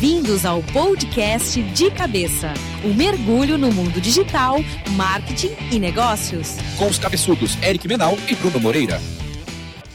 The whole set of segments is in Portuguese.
Bem-vindos ao podcast De Cabeça o um mergulho no mundo digital, marketing e negócios. Com os cabeçudos Eric Menal e Bruno Moreira.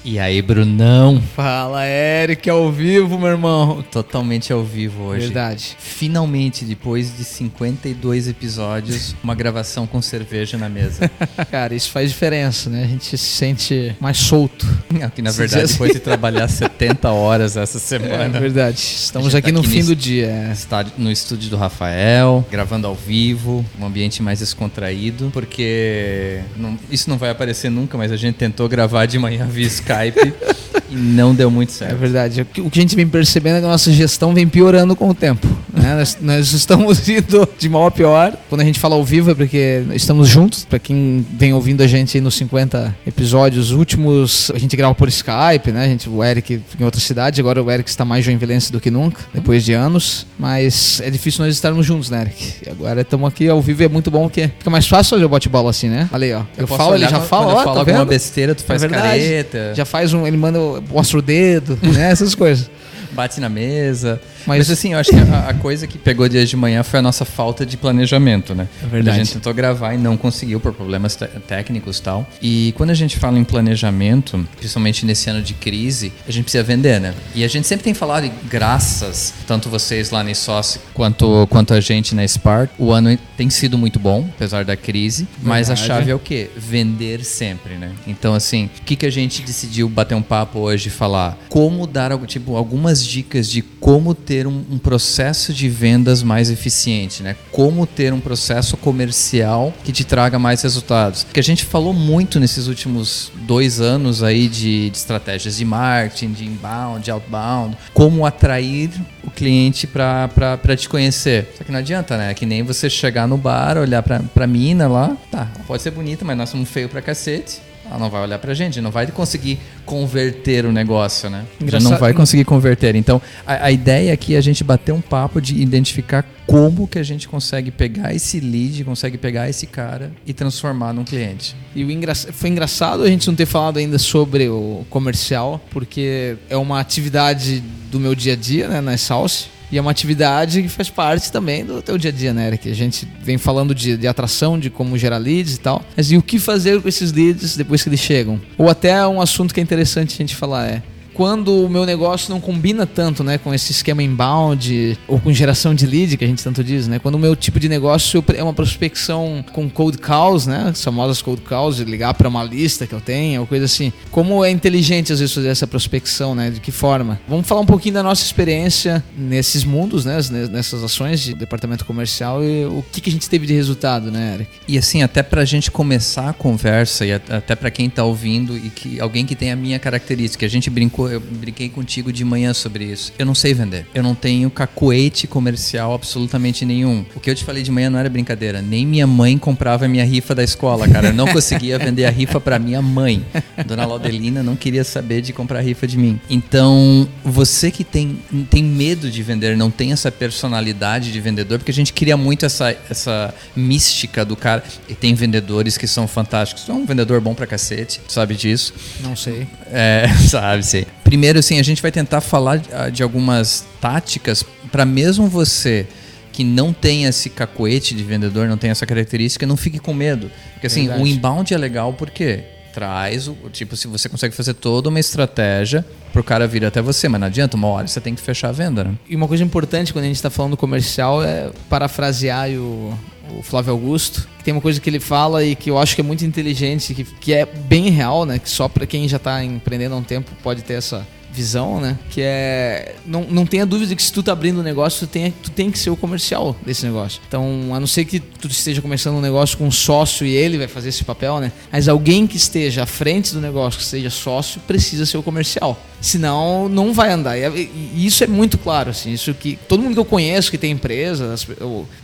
E aí, Brunão? Fala, Eric, ao vivo, meu irmão. Totalmente ao vivo hoje. Verdade. Finalmente, depois de 52 episódios, uma gravação com cerveja na mesa. Cara, isso faz diferença, né? A gente se sente mais solto. Aqui, na verdade, assim. depois de trabalhar 70 horas essa semana. É verdade. Estamos aqui tá no aqui fim do dia. É. Está no estúdio do Rafael, gravando ao vivo, um ambiente mais descontraído, porque não, isso não vai aparecer nunca, mas a gente tentou gravar de manhã via Skype Skype e não deu muito certo. É verdade. O que a gente vem percebendo é que a nossa gestão vem piorando com o tempo. Né? nós, nós, estamos indo de mal a pior. Quando a gente fala ao vivo é porque estamos juntos. Para quem vem ouvindo a gente nos 50 episódios últimos, a gente grava por Skype, né? A gente, o Eric em outra cidade, agora o Eric está mais joinvilense do que nunca, depois de anos. Mas é difícil nós estarmos juntos, né, Eric? E agora estamos aqui ao vivo é muito bom porque fica mais fácil fazer o bate-bola assim, né? Olha aí, ó. Eu, eu falo, ele já fala, ó, eu falo tá alguma besteira, tu faz é careta. Já faz um, ele manda, mostra o dedo, né? Essas coisas. Bate na mesa. Mas, Mas, assim, eu acho que a, a, coisa que pegou dia de manhã foi a nossa falta de planejamento, né? É verdade. A gente tentou gravar e não conseguiu por problemas técnicos e tal. E quando a gente fala em planejamento, principalmente nesse ano de crise, a gente precisa vender, né? E a gente sempre tem falado, graças, tanto vocês lá na ISOS quanto, quanto a gente na Spark, o ano tem sido muito bom, apesar da crise. Verdade. Mas a chave é o quê? Vender sempre, né? Então, assim, o que, que a gente decidiu bater um papo hoje e falar? Como dar, tipo, algumas dicas de como ter ter um, um, processo de vendas mais eficiente, né? Como ter um processo comercial que te traga mais resultados. Porque a gente falou muito nesses últimos dois anos aí de, de estratégias de marketing, de inbound, de outbound, como atrair o cliente para te conhecer. Só que não adianta, né? É que nem você chegar no bar, olhar para a mina lá, tá, pode ser bonita, mas nós somos feio pra cacete ela não vai olhar pra gente, não vai conseguir converter o negócio, né? Engraçado. Não vai conseguir converter. Então, a, a, ideia aqui é a gente bater um papo de identificar como que a gente consegue pegar esse lead, consegue pegar esse cara e transformar num cliente. E o engra... foi engraçado a gente não ter falado ainda sobre o comercial, porque é uma atividade do meu dia a dia, né, na Salse. E é uma atividade que faz parte também do teu dia a dia, né, Eric? A gente vem falando de, de atração, de como gerar leads e tal. Mas e o que fazer com esses leads depois que eles chegam? Ou até um assunto que é interessante a gente falar é quando o meu negócio não combina tanto, né, com esse esquema inbound ou com geração de lead que a gente tanto diz, né? Quando o meu tipo de negócio é uma prospecção com cold calls, né, as famosas cold calls, ligar para uma lista que eu tenho, ou coisa assim. Como é inteligente às vezes fazer essa prospecção, né? De que forma? Vamos falar um pouquinho da nossa experiência nesses mundos, né, nessas ações de departamento comercial e o que, que a gente teve de resultado, né, Eric? E assim, até para a gente começar a conversa e até para quem está ouvindo e que alguém que tem a minha característica, a gente brincou eu brinquei contigo de manhã sobre isso. Eu não sei vender. Eu não tenho cacuete comercial absolutamente nenhum. O que eu te falei de manhã não era brincadeira. Nem minha mãe comprava minha rifa da escola, cara. Eu não conseguia vender a rifa para minha mãe. Dona Laudelina não queria saber de comprar rifa de mim. Então, você que tem, tem medo de vender, não tem essa personalidade de vendedor, porque a gente cria muito essa, essa mística do cara. E tem vendedores que são fantásticos. Tu é um vendedor bom pra cacete, sabe disso? Não sei. É, sabe, sim. Primeiro, assim, a gente vai tentar falar ah, de algumas táticas para mesmo você que não tem esse cacoete de vendedor, não tem essa característica, não fique com medo. Porque assim, Verdade. o inbound é legal porque traz o tipo se você consegue fazer toda uma estratégia para o cara vir até você, mas não adianta, uma hora você tem que fechar a venda, né? E uma coisa importante quando a gente está falando comercial é parafrasear o, o Flávio Augusto, que tem uma coisa que ele fala e que eu acho que é muito inteligente, que, que é bem real, né? Que só para quem já está empreendendo há um tempo pode ter essa visão, né? Que é. Não, não tenha dúvida que se tu tá abrindo um negócio, tu tem, tu tem que ser o comercial desse negócio. Então, a não ser que tu esteja começando um negócio com um sócio e ele vai fazer esse papel, né? Mas alguém que esteja à frente do negócio, que seja sócio, precisa ser o comercial. Senão, não vai andar. E, isso é muito claro, assim. Isso que todo mundo que eu conheço que tem empresa,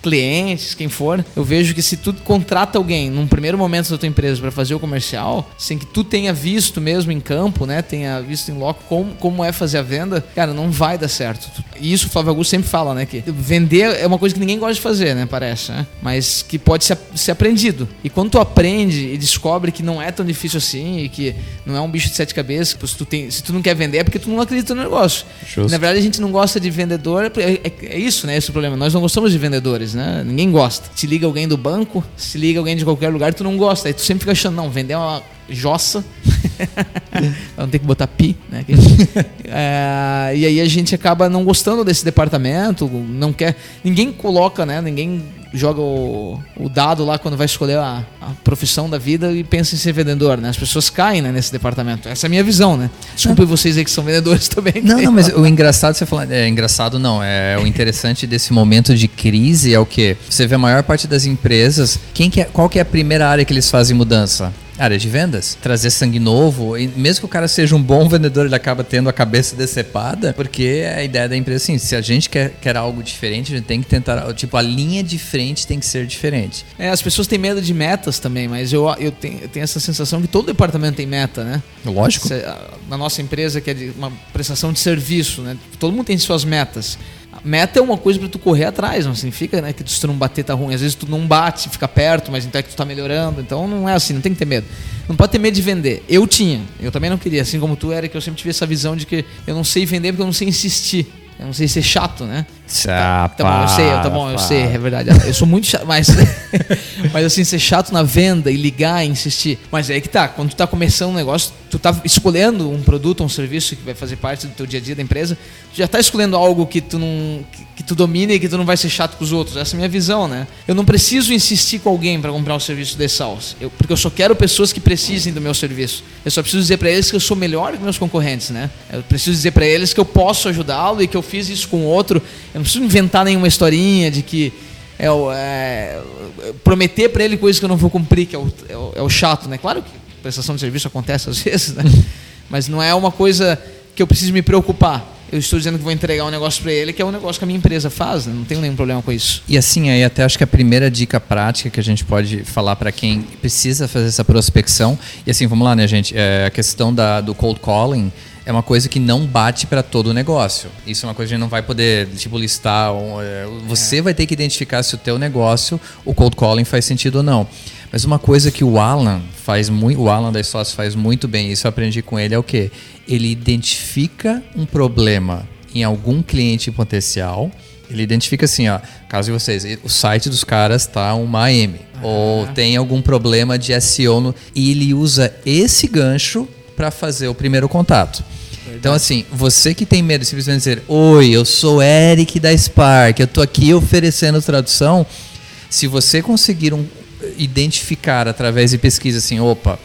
clientes, quem for, eu vejo que se tu contrata alguém num primeiro momento da tua empresa para fazer o comercial, sem que tu tenha visto mesmo em campo, né? Tenha visto em loco como como é fazer a venda, cara, não vai dar certo. e isso o Flávio Augusto sempre fala, né? Que vender é uma coisa que ninguém gosta de fazer, né? Parece, né? Mas que pode ser, ser aprendido. E quando tu aprende e descobre que não é tão difícil assim e que não é um bicho de sete cabeças, se tu, tem, se tu não quer vender é porque tu não acredita no negócio. Justo. Na verdade, a gente não gosta de vendedor, é, é, é isso, né? Esse é o problema. Nós não gostamos de vendedores, né? Ninguém gosta. Te liga alguém do banco, se liga alguém de qualquer lugar, tu não gosta. Aí tu sempre fica achando, não, vender é uma jossa. não tem que botar pi, né? é, e aí a gente acaba não gostando desse departamento, não quer. Ninguém coloca, né? Ninguém joga o, o dado lá quando vai escolher a, a, profissão da vida e pensa em ser vendedor, né? As pessoas caem né, nesse departamento. Essa é a minha visão, né? Desculpe vocês aí que são vendedores também. Não, não, mas o engraçado você falar, é engraçado não, é o interessante desse momento de crise é o que você vê a maior parte das empresas, quem que é, qual que é a primeira área que eles fazem mudança? Área de vendas, trazer sangue novo, e mesmo que o cara seja um bom vendedor, ele acaba tendo a cabeça decepada, porque a ideia da empresa é assim, se a gente quer, quer algo diferente, a gente tem que tentar, tipo, a linha de frente tem que ser diferente. É, as pessoas têm medo de metas também, mas eu, eu, tenho, eu tenho essa sensação que todo departamento tem meta, né? Lógico. Na nossa empresa, que é de uma prestação de serviço, né? Todo mundo tem suas metas. Meta é uma coisa para tu correr atrás, não significa né, que se tu não bater tá ruim. Às vezes tu não bate, fica perto, mas então é que tu tá melhorando. Então não é assim, não tem que ter medo. Não pode ter medo de vender. Eu tinha, eu também não queria, assim como tu, Eric, eu sempre tive essa visão de que eu não sei vender porque eu não sei insistir. Eu não sei ser chato, né? Chapa, tá, bom, eu sei, tá bom, eu sei, é verdade. Eu sou muito chato, mas, mas assim, ser chato na venda e ligar e insistir. Mas é aí que tá, quando tu tá começando um negócio, tu tá escolhendo um produto, um serviço que vai fazer parte do teu dia a dia da empresa, tu já tá escolhendo algo que tu não que, que tu domina e que tu não vai ser chato com os outros. Essa é a minha visão, né? Eu não preciso insistir com alguém para comprar um serviço de Salsa, eu, porque eu só quero pessoas que precisem do meu serviço. Eu só preciso dizer para eles que eu sou melhor que meus concorrentes, né? Eu preciso dizer para eles que eu posso ajudá-lo e que eu fiz isso com outro. Eu não preciso inventar nenhuma historinha de que é, é prometer para ele coisas que eu não vou cumprir, que é o, é o, é o chato, né? Claro que prestação de serviço acontece às vezes, né? mas não é uma coisa que eu preciso me preocupar. Eu estou dizendo que vou entregar um negócio para ele, que é um negócio que a minha empresa faz, né? não tenho nenhum problema com isso. E assim, aí até acho que a primeira dica prática que a gente pode falar para quem precisa fazer essa prospecção, e assim, vamos lá, né, gente? É a questão da, do cold calling é uma coisa que não bate para todo o negócio. Isso é uma coisa que a gente não vai poder, tipo, listar. É, você é. vai ter que identificar se o teu negócio, o cold calling faz sentido ou não. Mas uma coisa que o Alan faz muito, o Alan das sócios faz muito bem, isso eu aprendi com ele, é o que? Ele identifica um problema em algum cliente potencial, ele identifica assim, ó, caso de vocês, o site dos caras tá uma AM, ou tem algum problema de SEO no, e ele usa esse gancho para fazer o primeiro contato. Então, assim, você que tem medo de simplesmente dizer: Oi, eu sou Eric da Spark, eu estou aqui oferecendo tradução. Se você conseguir um, identificar através de pesquisa assim: opa,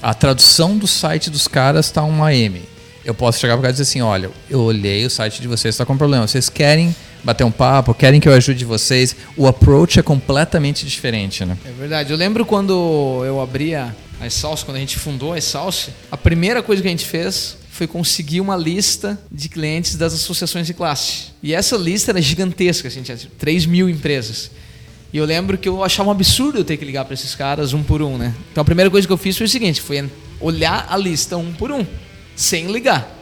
a tradução do site dos caras está uma M. Eu posso chegar para cara e dizer assim: olha, eu olhei, o site de vocês está com problema. Vocês querem bater um papo, querem que eu ajude vocês? O approach é completamente diferente, né? É verdade. Eu lembro quando eu abria a Salsa, quando a gente fundou a Salsa, a primeira coisa que a gente fez foi conseguir uma lista de clientes das associações de classe. E essa lista era gigantesca, assim, tinha 3 mil empresas. E eu lembro que eu achava um absurdo eu ter que ligar para esses caras um por um, né? Então a primeira coisa que eu fiz foi o seguinte, foi olhar a lista um por um, sem ligar.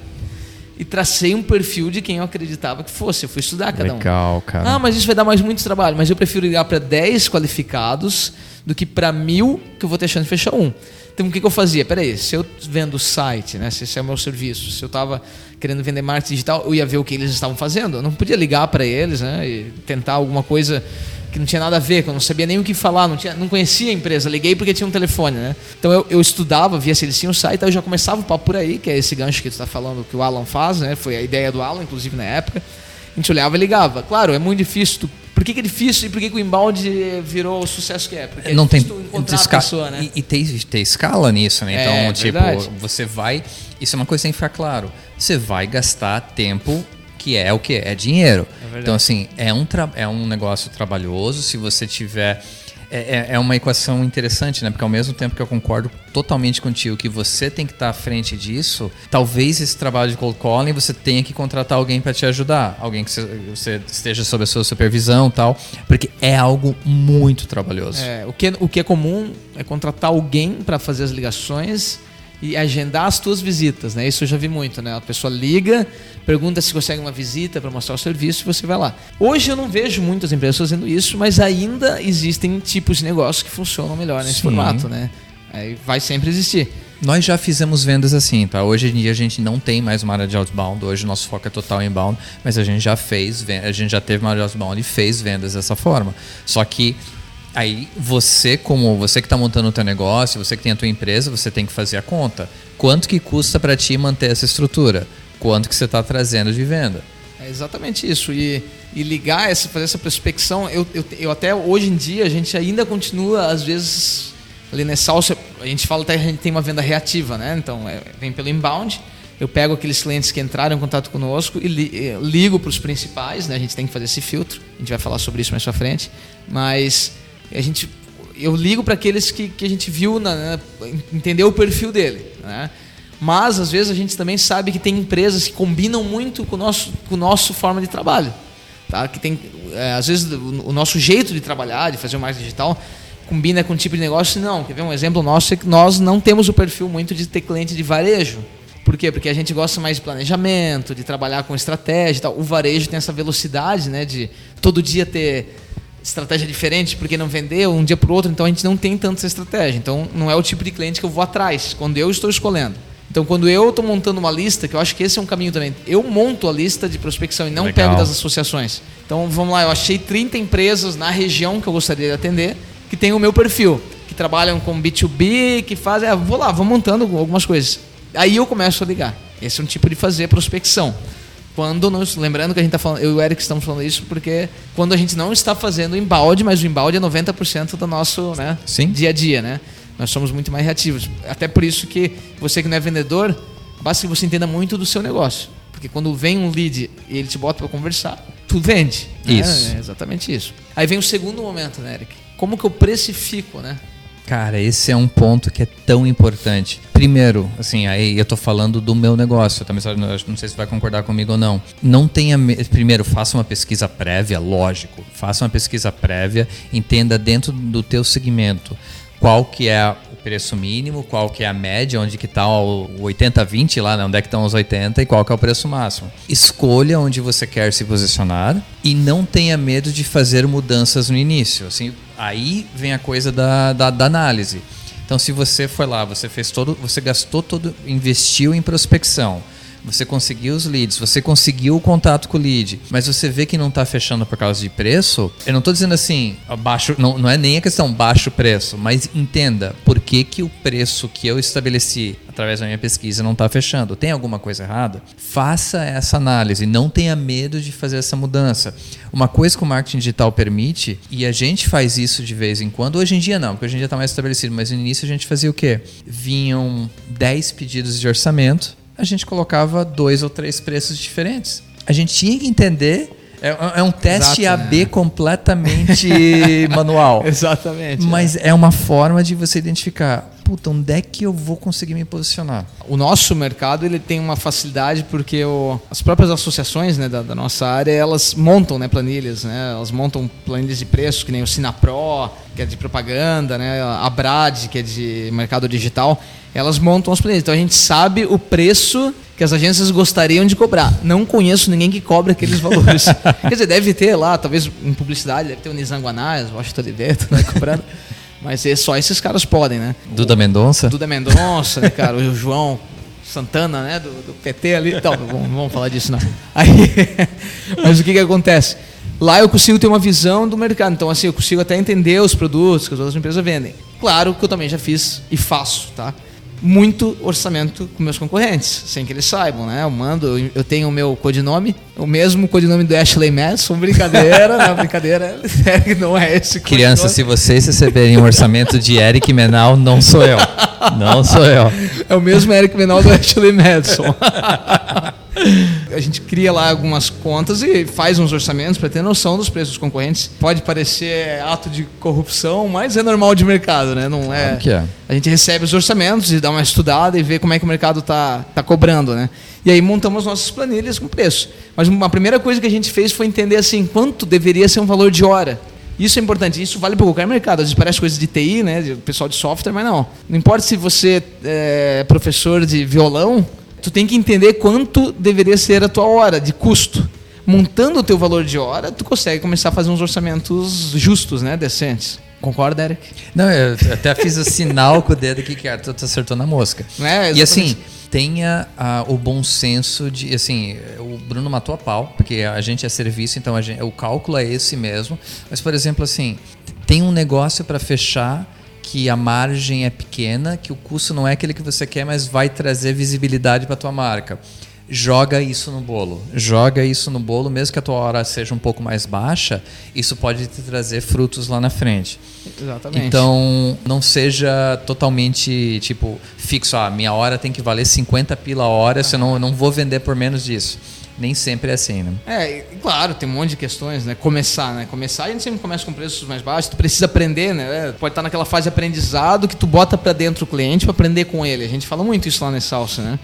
E tracei um perfil de quem eu acreditava que fosse. Eu fui estudar cada um. Legal, cara. Ah, mas isso vai dar mais muito trabalho. Mas eu prefiro ligar para 10 qualificados do que para mil que eu vou ter chance de fechar um. Então o que, que eu fazia? Peraí, se eu vendo o site, né, se esse é o meu serviço, se eu estava querendo vender marketing digital, eu ia ver o que eles estavam fazendo. Eu não podia ligar para eles né, e tentar alguma coisa que não tinha nada a ver, que eu não sabia nem o que falar, não, tinha, não conhecia a empresa. Liguei porque tinha um telefone, né? Então eu, eu estudava, via se eles tinham site, aí eu já começava o papo por aí, que é esse gancho que tu está falando que o Alan faz, né? Foi a ideia do Alan, inclusive na época. A gente olhava e ligava. Claro, é muito difícil tu por que, que, é difícil e por que, que o embalde virou o sucesso que é? Porque é não tem encontrar a pessoa, né? E, e tem, tem escala nisso, né? Então, é, tipo, verdade. você vai. Isso é uma coisa que tem que ficar claro. Você vai gastar tempo que é o que? É dinheiro. É então, assim, é um, é um negócio trabalhoso. Se você tiver é, é, é uma equação interessante, né? Porque ao mesmo tempo que eu concordo totalmente contigo que você tem que estar à frente disso, talvez esse trabalho de cold calling você tenha que contratar alguém para te ajudar, alguém que você esteja sob a sua supervisão, tal, porque é algo muito trabalhoso. É, o que o que é comum é contratar alguém para fazer as ligações e agendar as tuas visitas, né? Isso eu já vi muito, né? A pessoa liga, pergunta se consegue uma visita para mostrar o serviço e você vai lá. Hoje eu não vejo muitas empresas fazendo isso, mas ainda existem tipos de negócio que funcionam melhor nesse Sim. formato, né? Aí vai sempre existir. Nós já fizemos vendas assim, tá? Hoje em dia a gente não tem mais uma área de outbound, hoje o nosso foco é total inbound, mas a gente já fez, a gente já teve uma área de outbound e fez vendas dessa forma. Só que aí você, como você que está montando o teu negócio, você que tem a tua empresa, você tem que fazer a conta. Quanto que custa para ti manter essa estrutura? Quanto que você está trazendo de venda? É exatamente isso. E, e ligar, essa, fazer essa prospecção, eu, eu, eu até hoje em dia, a gente ainda continua, às vezes, ali nessa alça, a gente fala até que a gente tem uma venda reativa, né? Então, é, vem pelo inbound, eu pego aqueles clientes que entraram em contato conosco e li, eh, ligo para os principais, né? A gente tem que fazer esse filtro, a gente vai falar sobre isso mais pra frente, mas a gente, eu ligo para aqueles que, que a gente viu, na, na- entendeu o perfil dele, né? Mas às vezes a gente também sabe que tem empresas que combinam muito com o nosso, com o nosso forma de trabalho. Tá? Que tem, é, às vezes o, o nosso jeito de trabalhar, de fazer o marketing digital, combina com um tipo de negócio. Não, quer ver um exemplo nosso é que nós não temos o perfil muito de ter cliente de varejo. Por quê? Porque a gente gosta mais de planejamento, de trabalhar com estratégia e tal. O varejo tem essa velocidade, né, de todo dia ter estratégia diferente, porque não vender um dia para o outro, então a gente não tem tanta essa estratégia. Então não é o tipo de cliente que eu vou atrás, quando eu estou escolhendo. Então quando eu estou montando uma lista, que eu acho que esse é um caminho também, eu monto a lista de prospecção e não Legal. pego das associações. Então vamos lá, eu achei 30 empresas na região que eu gostaria de atender, que tem o meu perfil, que trabalham com B2B, que fazem, ah, vou lá, vou montando algumas coisas. Aí eu começo a ligar. Esse é um tipo de fazer prospecção. Quando nós, lembrando que a gente está falando, eu e o Eric estamos falando isso porque quando a gente não está fazendo embalde, mas o embalde é 90% do nosso né, Sim. dia a dia, né? Nós somos muito mais reativos. Até por isso que você que não é vendedor, basta que você entenda muito do seu negócio. Porque quando vem um lead e ele te bota para conversar, tu vende. né? Isso. É exatamente isso. Aí vem o segundo momento, né, Eric? Como que eu precifico, né? Cara, esse é um ponto que é tão importante. Primeiro, assim, aí eu tô falando do meu negócio, eu não sei se vai concordar comigo ou não. Não tenha me- primeiro faça uma pesquisa prévia, lógico. Faça uma pesquisa prévia, entenda dentro do teu segmento qual que é preço mínimo, qual que é a média, onde que tá o 80-20 lá, né? onde é que estão os 80 e qual que é o preço máximo. Escolha onde você quer se posicionar e não tenha medo de fazer mudanças no início. Assim, aí vem a coisa da, da, da análise. Então, se você foi lá, você fez todo, você gastou todo, investiu em prospecção, você conseguiu os leads, você conseguiu o contato com o lead, mas você vê que não está fechando por causa de preço, eu não estou dizendo assim, baixo, não, não é nem a questão baixo preço, mas entenda por que, que o preço que eu estabeleci através da minha pesquisa não está fechando. Tem alguma coisa errada? Faça essa análise, não tenha medo de fazer essa mudança. Uma coisa que o marketing digital permite, e a gente faz isso de vez em quando, hoje em dia não, porque hoje em dia está mais estabelecido, mas no início a gente fazia o quê? Vinham 10 pedidos de orçamento, a gente colocava dois ou três preços diferentes. A gente tinha que entender. É, é um teste Exato, AB né? completamente manual. Exatamente. Mas é uma forma de você identificar, puta, onde é que eu vou conseguir me posicionar? O nosso mercado ele tem uma facilidade porque o- as próprias associações né, da, da nossa área elas montam né, planilhas, né, elas montam planilhas de preços que nem o Sinapro, que é de propaganda, né, a Brad, que é de mercado digital, elas montam as planilhas. Então a gente sabe o preço que as agências gostariam de cobrar. Não conheço ninguém que cobre aqueles valores. Quer dizer, deve ter lá, talvez em publicidade, deve ter o Nizam Guanais, o Washington Oliveto, né, cobrando. Mas é só esses caras podem, né? Duda Mendonça? Duda Mendonça, né, cara? O João Santana, né? Do, do PT ali. Então, não vamos, não vamos falar disso, não. Aí, mas o que que acontece? Lá eu consigo ter uma visão do mercado. Então, assim, eu consigo até entender os produtos que as outras empresas vendem. Claro que eu também já fiz e faço, tá? Muito orçamento com meus concorrentes, sem que eles saibam, né? Eu mando, eu- tenho o meu codinome, o mesmo codinome do Ashley Madison, brincadeira, não, brincadeira, não é esse Crianças, se vocês receberem um orçamento de Eric Menal, não sou eu. Não sou eu. É o mesmo Eric Menal do Ashley Madison. A gente cria lá algumas contas e faz uns orçamentos para ter noção dos preços dos concorrentes. Pode parecer ato de corrupção, mas é normal de mercado, né? Não é. Claro que é. A gente recebe os orçamentos e dá uma estudada e vê como é que o mercado tá, tá cobrando, né? E aí montamos nossas planilhas com preço. Mas uma primeira coisa que a gente fez foi entender assim, quanto deveria ser um valor de hora. Isso é importante, isso vale para qualquer mercado. Às vezes parece coisa de TI, né? De pessoal de software, mas não. Não importa se você é professor de violão, tu tem que entender quanto deveria ser a tua hora de custo. Montando o teu valor de hora, tu consegue começar a fazer uns orçamentos justos, né? Decentes. Concorda, Eric? Não, eu até fiz o sinal com o dedo aqui que Arthur tu acertou na mosca. É, e assim, tenha ah, o bom senso de, assim, o Bruno matou a pau, porque a gente é serviço, então a gente- o cálculo é esse mesmo. Mas, por exemplo, assim, tem um negócio para fechar que a margem é pequena, que o custo não é aquele que você quer, mas vai trazer visibilidade para tua marca. Joga isso no bolo. Joga isso no bolo, mesmo que a tua hora seja um pouco mais baixa, isso pode te trazer frutos lá na frente. Exatamente. Então, não seja totalmente, tipo, fixo. Ah, minha hora tem que valer 50 pila a hora, senão eu não vou vender por menos disso. Nem sempre é assim, né? É, claro, tem um monte de questões, né? Começar, né? Começar, a gente sempre começa com preços mais baixos, tu precisa aprender, né? Pode estar naquela fase de aprendizado que tu bota para dentro o cliente para aprender com ele. A gente fala muito isso lá na Salsa, né?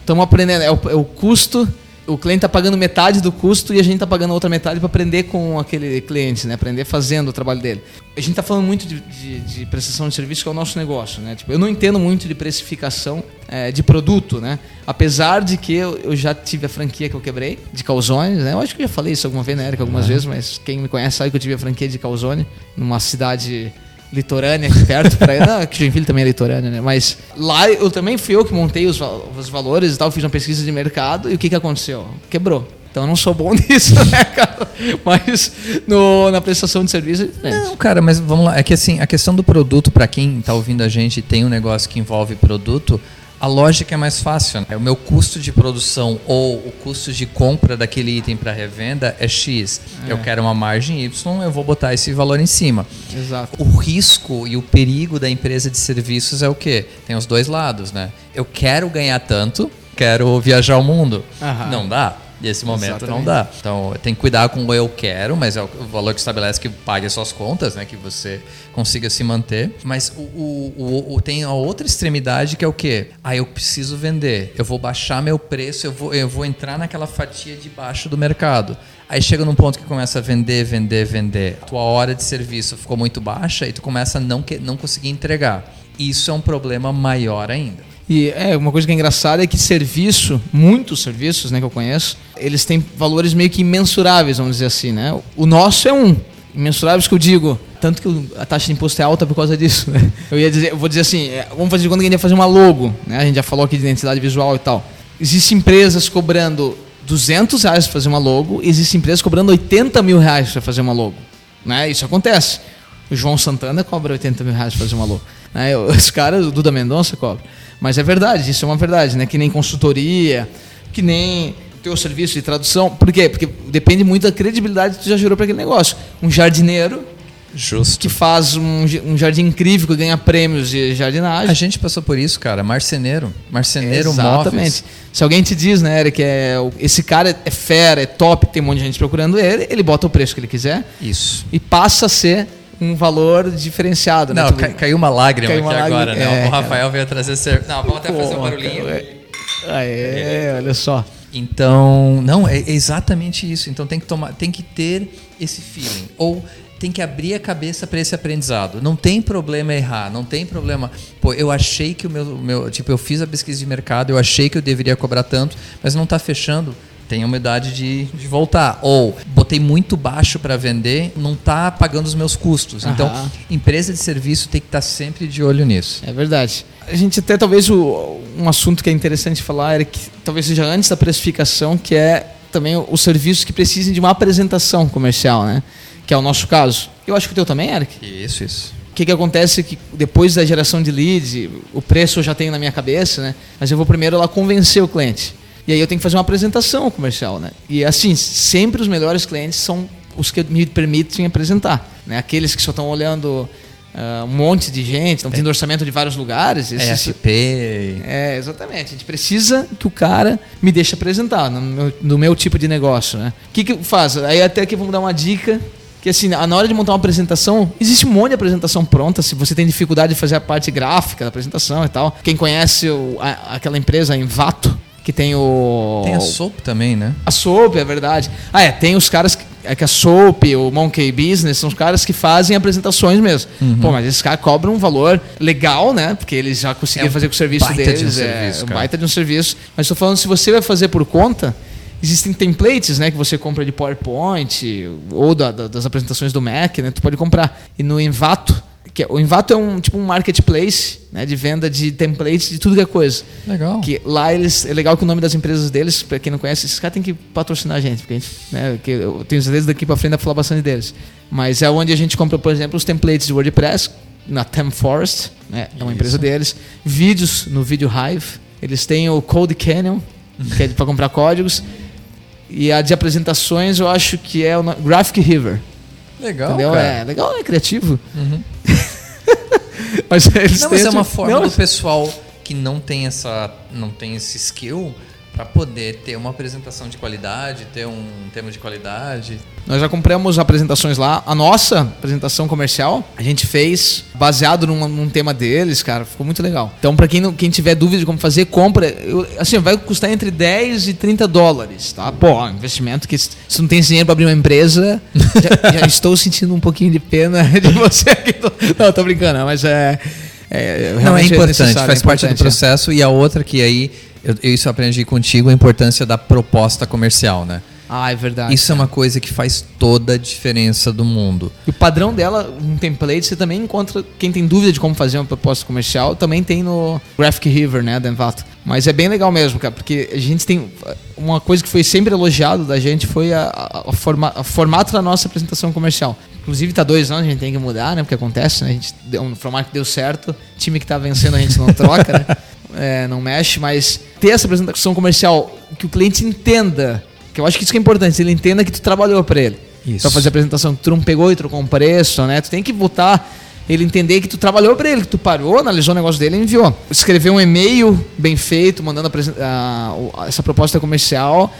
Estamos aprendendo, é o, é o custo, o cliente está pagando metade do custo e a gente está pagando a outra metade para aprender com aquele cliente, né? Aprender fazendo o trabalho dele. A gente está falando muito de, de- de prestação de serviço, que é o nosso negócio, né? Tipo, eu não entendo muito de precificação eh, de produto, né? Apesar de que eu, eu já tive a franquia que eu quebrei, de calzones, né? Eu acho que eu já falei isso alguma vez, né, Eric, algumas vezes, mas quem me conhece sabe que eu tive a franquia de calzone numa cidade litorânea aqui perto para não, que Joinville também é litorânea, né? Mas lá eu também fui eu que montei os, os valores e tal, fiz uma pesquisa de mercado e o que que aconteceu? Quebrou. Então eu não sou bom nisso, né, cara? Mas no, na prestação de serviço é. Não, cara, mas vamos lá. É que assim, a questão do produto, para quem tá ouvindo a gente e tem um negócio que envolve produto, a lógica é mais fácil. Né? O meu custo de produção ou o custo de compra daquele item para revenda é X. Eu quero uma margem Y, eu vou botar esse valor em cima. Exato. O risco e o perigo da empresa de serviços é o quê? Tem os dois lados, né? Eu quero ganhar tanto, quero viajar o mundo. Aham. Não dá. Nesse momento não Exatamente. dá. Então tem que cuidar com o eu quero, mas é o valor que estabelece que pague as suas contas, né? Que você consiga se manter. Mas o, o, o- o- tem a outra extremidade que é o quê? Ah, eu preciso vender. Eu vou baixar meu preço, eu vou, eu vou entrar naquela fatia de baixo do mercado. Aí chega num ponto que começa a vender, vender, vender. Tua hora de serviço ficou muito baixa e tu começa a não, que, não conseguir entregar. Isso é um problema maior ainda. E é uma coisa que é engraçada é que serviço, muitos serviços, né, que eu conheço, eles têm valores meio que imensuráveis, vamos dizer assim, né? O nosso é um imensuráveis que eu digo, tanto que a taxa de imposto é alta por causa disso. Né? Eu ia dizer, eu vou dizer assim, é, vamos fazer de conta que a gente ia fazer uma logo, né? A gente já falou aqui de identidade visual e tal. Existem empresas cobrando 200 reais para fazer uma logo, existem empresas cobrando 80 mil reais para fazer uma logo, né? Isso acontece. O João Santana cobra 80 mil reais para fazer uma logo. Né? Os caras, o Duda Mendonça cobra. Mas é verdade, isso é uma verdade, né? Que nem consultoria, que nem teu serviço de tradução. Por quê? Porque depende muito da credibilidade que tu já gerou para aquele negócio. Um jardineiro Justo. que faz um, um jardim incrível, que ganha prêmios de jardinagem. A gente passou por isso, cara. Marceneiro. Marceneiro Exatamente. móveis. Se alguém te diz, né, Eric, é, esse cara é fera, é top, tem um monte de gente procurando ele, ele bota o preço que ele quiser Isso. e passa a ser um valor diferenciado. né? Não, cai- caiu uma lágrima Caiu uma aqui lágrima, agora, né? é, o Rafael veio trazer ser... Não, vamos até fazer um Pô, barulhinho. cara, é, olha só. Então, não, é exatamente isso. Então tem que tomar, tem que ter esse feeling ou tem que abrir a cabeça para esse aprendizado. Não tem problema errar, não tem problema. Pô, eu achei que o meu, meu, tipo, eu fiz a pesquisa de mercado, eu achei que eu deveria cobrar tanto, mas não está fechando. Tem a humildade de, de voltar. Ou botei muito baixo para vender, não está pagando os meus custos. Então, empresa de serviço tem que estar sempre de olho nisso. É verdade. A gente até talvez o- um assunto que é interessante falar era que talvez seja antes da precificação, que é também os serviços que precisem de uma apresentação comercial, né? Que é o nosso caso. Eu acho que o teu também, Eric. Isso, isso. O que, que acontece é que depois da geração de leads, o preço eu já tenho na minha cabeça, né? Mas eu vou primeiro lá convencer o cliente. E aí eu tenho que fazer uma apresentação comercial, né? E assim, sempre os melhores clientes são os que me permitem apresentar, né? Aqueles que só estão olhando ah, um monte de gente, estão tendo orçamento de vários lugares. esses- ESP. é, exatamente. A gente precisa que o cara me deixe apresentar no meu, no meu tipo de negócio, né? O que que faz? Aí até que vamos dar uma dica que assim, na hora de montar uma apresentação, existe um monte de apresentação pronta, se você tem dificuldade de fazer a parte gráfica da apresentação e tal. Quem conhece o- a- aquela empresa Envato, que tem o Tem a SOP também, né? a SOP, é verdade. Ah, é, tem os caras que é que a Soap, o Monkey Business, são os caras que fazem apresentações mesmo. Uhum. Pô, mas esses caras cobram um valor legal, né? Porque eles já conseguiram É um fazer com o serviço baita deles. de um é serviço, um cara. baita de um serviço. Mas estou falando, se você vai fazer por conta, existem templates, né? Que você compra de PowerPoint ou da- da- das apresentações do Mac, né? Tu pode comprar. E no Envato, que é- o Envato é um tipo um marketplace, né? De venda de templates de tudo que é coisa. Legal. Que lá eles. É legal que o nome das empresas deles, pra quem não conhece, esses caras têm que patrocinar a gente, porque a gente, né, que eu tenho certeza daqui pra frente pra falar bastante deles. Mas é onde a gente compra, por exemplo, os templates de WordPress, na Tem Forest, né, é uma empresa deles. Vídeos no Video Hive. Eles têm o Code Canyon, que é para comprar códigos. E a de apresentações eu acho que é o Graphic River. Legal, entendeu? cara. É legal, é criativo. Uhum. Mas eles Não, mas é uma forma Não, do pessoal que não tem essa, não tem esse skill para poder ter uma apresentação de qualidade, ter um tema de qualidade. Nós já compramos apresentações lá. A nossa apresentação comercial, a gente fez baseado num, num tema deles, cara. Ficou muito legal. Então, pra quem, não- quem tiver dúvida de como fazer, compra. Eu- assim, vai custar entre 10 e 30 dólares, tá? Pô, é um investimento que se não tem esse dinheiro pra abrir uma empresa, já, já estou sentindo um pouquinho de pena de você aqui. Não, tô brincando, mas é. é Não, é realmente importante, necessário, faz é parte do importante, é. processo. E a outra que aí, eu, isso eu aprendi contigo, a importância da proposta comercial, né? Ah, é verdade. Isso é uma coisa que faz toda a diferença do mundo. E o padrão dela, um template, você também encontra. Quem tem dúvida de como fazer uma proposta comercial, também tem no Graphic River, né, da Envato. Mas é bem legal mesmo, cara, porque a gente tem. Uma coisa que foi sempre elogiado da gente foi a, a, a forma, a formato da nossa apresentação comercial. Inclusive, tá dois anos, a gente tem que mudar, né? Porque acontece, né? A gente deu um formato que deu certo, time que tá vencendo a gente não troca, né? É, não mexe, mas ter essa apresentação comercial que o cliente entenda, que eu acho que isso que é importante, ele entenda que tu trabalhou para ele Isso. pra fazer a apresentação, que tu não pegou e trocou um preço, né? Tu tem que botar ele entender que tu trabalhou pra ele, que tu parou, analisou o negócio dele e enviou. Escrever um e-mail bem feito, mandando a- o- essa proposta comercial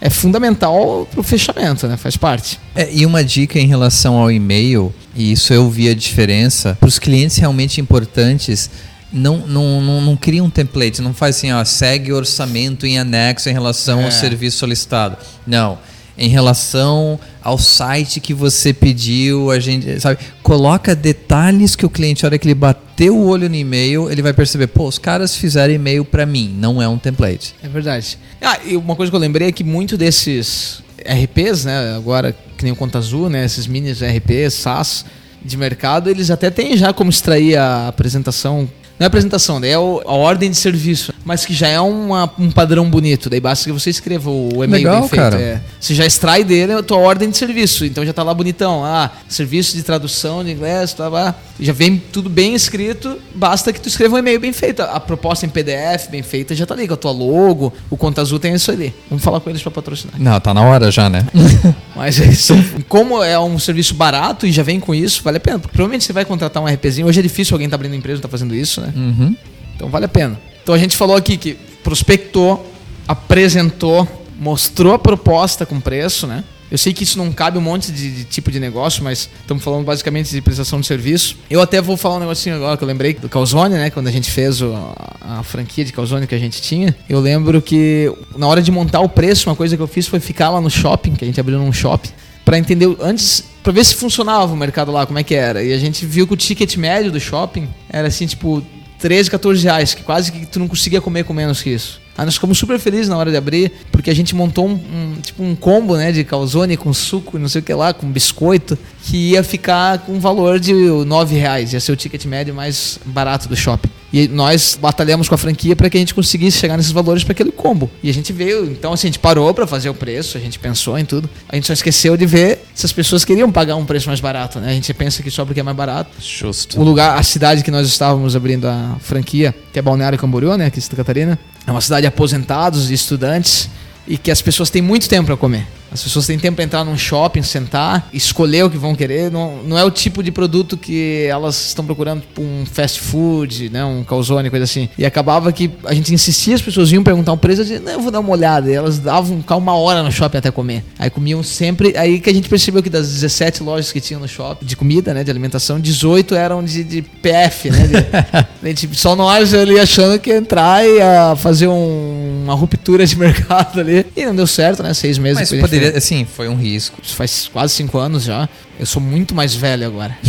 é fundamental pro fechamento, né? Faz parte. É, e uma dica em relação ao e-mail, e isso eu vi a diferença, para os clientes realmente importantes, não, não, não, não cria um template, não faz assim, ó, segue orçamento em anexo em relação É. ao serviço solicitado. Não. Em relação ao site que você pediu, a gente, sabe, coloca detalhes que o cliente, a hora que ele bater o olho no e-mail, ele vai perceber, pô, os caras fizeram e-mail para mim, não é um template. É verdade. Ah, e uma coisa que eu lembrei é que muito desses RPs, né, agora que nem o Conta Azul, né, esses minis RPs, SaaS de mercado, eles até têm já como extrair a apresentação. Não é apresentação, daí é o- a ordem de serviço, mas que já é uma- um padrão bonito. Daí basta que você escreva o e-mail Legal, bem feito. cara. é. Você já extrai dele a tua ordem de serviço, então já tá lá bonitão. Ah, serviço de tradução de inglês, tá lá. Já vem tudo bem escrito, basta que tu escreva um e-mail bem feito. A proposta em PDF bem feita já tá ali, com a tua logo, o Conta Azul tem isso ali. Vamos falar com eles para patrocinar. Não, tá na hora já, né? Mas é isso. como é um serviço barato e já vem com isso, vale a pena. Porque provavelmente você vai contratar um RPzinho. Hoje é difícil alguém tá abrindo empresa e tá fazendo isso, né? uhum. Então vale a pena. Então a gente falou aqui que prospectou, apresentou, mostrou a proposta com preço, né? Eu sei que isso não cabe um monte de, de tipo de negócio, mas estamos falando basicamente de prestação de serviço. Eu até vou falar um negocinho agora que eu lembrei do Calzone, né? Quando a gente fez o- a, a franquia de Calzone que a gente tinha. Eu lembro que na hora de montar o preço, uma coisa que eu fiz foi ficar lá no shopping, que a gente abriu num shopping, para entender antes, para ver se funcionava o mercado lá, como é que era. E a gente viu que o ticket médio do shopping era assim, tipo, 13, 14 reais, que quase que tu não conseguia comer com menos que isso. Aí nós ficamos super felizes na hora de abrir, porque a gente montou um, um- tipo um combo, né, de calzone com suco e não sei o que lá, com biscoito, que ia ficar com um valor de 9 reais, ia ser o ticket médio mais barato do shopping. E nós batalhamos com a franquia para que a gente conseguisse chegar nesses valores para aquele combo. E a gente veio, então assim, a gente parou para fazer o preço, a gente pensou em tudo. A gente só esqueceu de ver se as pessoas queriam pagar um preço mais barato, né? A gente pensa que só porque é mais barato, Justo. o lugar, a cidade que nós estávamos abrindo a franquia, que é Balneário Camboriú, né, aqui em Santa Catarina, é uma cidade de aposentados, de estudantes e que as pessoas têm muito tempo para comer. As pessoas têm tempo para entrar num shopping, sentar, escolher o que vão querer. Não, não é o tipo de produto que elas estão procurando, tipo um fast food, né, um calzone, coisa assim. E acabava que a gente insistia, as pessoas vinham perguntar um preço, eu dizia, não, eu vou dar uma olhada. E elas davam ficar uma hora no shopping até comer. Aí comiam sempre. Aí que a gente percebeu que das 17 lojas que tinham no shopping de comida, né, de alimentação, 18 eram de, de PF, né? De, a gente, só nós ali achando que ia entrar e ia fazer um uma ruptura de mercado ali. E não deu certo, né? Seis meses Mas depois a gente poderia, assim, foi um risco. Isso faz quase cinco anos já. Eu sou muito mais velho agora.